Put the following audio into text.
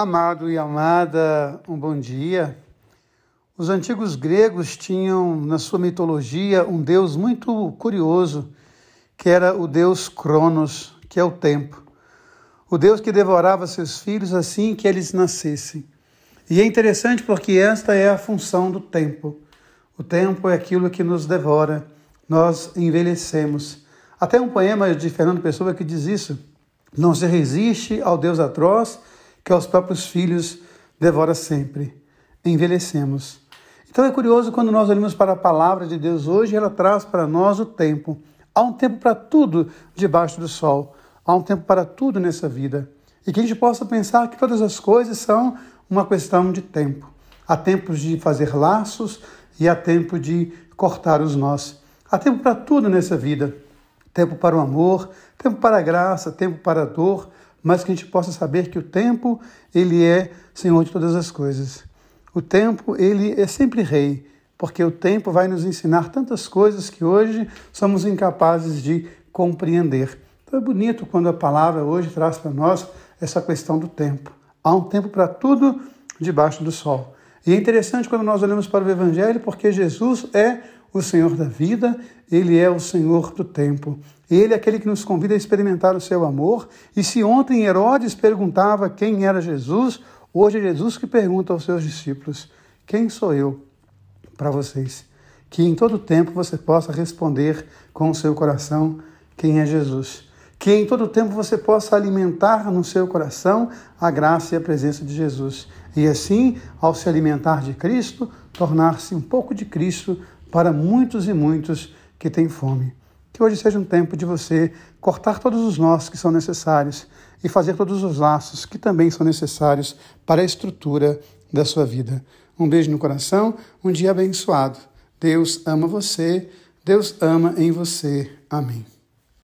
Amado e amada, um bom dia. Os antigos gregos tinham na sua mitologia um deus muito curioso, que era o deus Cronos, que é o tempo. O deus que devorava seus filhos assim que eles nascessem. E é interessante porque esta é a função do tempo. O tempo é aquilo que nos devora, nós envelhecemos. Até um poema de Fernando Pessoa que diz isso: não se resiste ao Deus atroz que aos próprios filhos devora sempre. Envelhecemos. Então é curioso quando nós olhamos para a palavra de Deus hoje, ela traz para nós o tempo. Há um tempo para tudo debaixo do sol. Há um tempo para tudo nessa vida. E que a gente possa pensar que todas as coisas são uma questão de tempo. Há tempos de fazer laços e há tempo de cortar os nós. Há tempo para tudo nessa vida. Tempo para o amor, tempo para a graça, tempo para a dor, mas que a gente possa saber que o tempo, ele é Senhor de todas as coisas. O tempo, ele é sempre rei, porque o tempo vai nos ensinar tantas coisas que hoje somos incapazes de compreender. Então é bonito quando a palavra hoje traz para nós essa questão do tempo. Há um tempo para tudo debaixo do sol. E é interessante quando nós olhamos para o Evangelho, porque Jesus é o Senhor da vida, Ele é o Senhor do tempo. Ele é aquele que nos convida a experimentar o seu amor. E se ontem Herodes perguntava quem era Jesus, hoje é Jesus que pergunta aos seus discípulos: Quem sou eu para vocês? Que em todo tempo você possa responder com o seu coração quem é Jesus. Que em todo tempo você possa alimentar no seu coração a graça e a presença de Jesus. E assim, ao se alimentar de Cristo, tornar-se um pouco de Cristo para muitos e muitos que têm fome. Que hoje seja um tempo de você cortar todos os nós que são necessários e fazer todos os laços que também são necessários para a estrutura da sua vida. Um beijo no coração, um dia abençoado. Deus ama você, Deus ama em você. Amém.